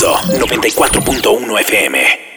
94.1 FM.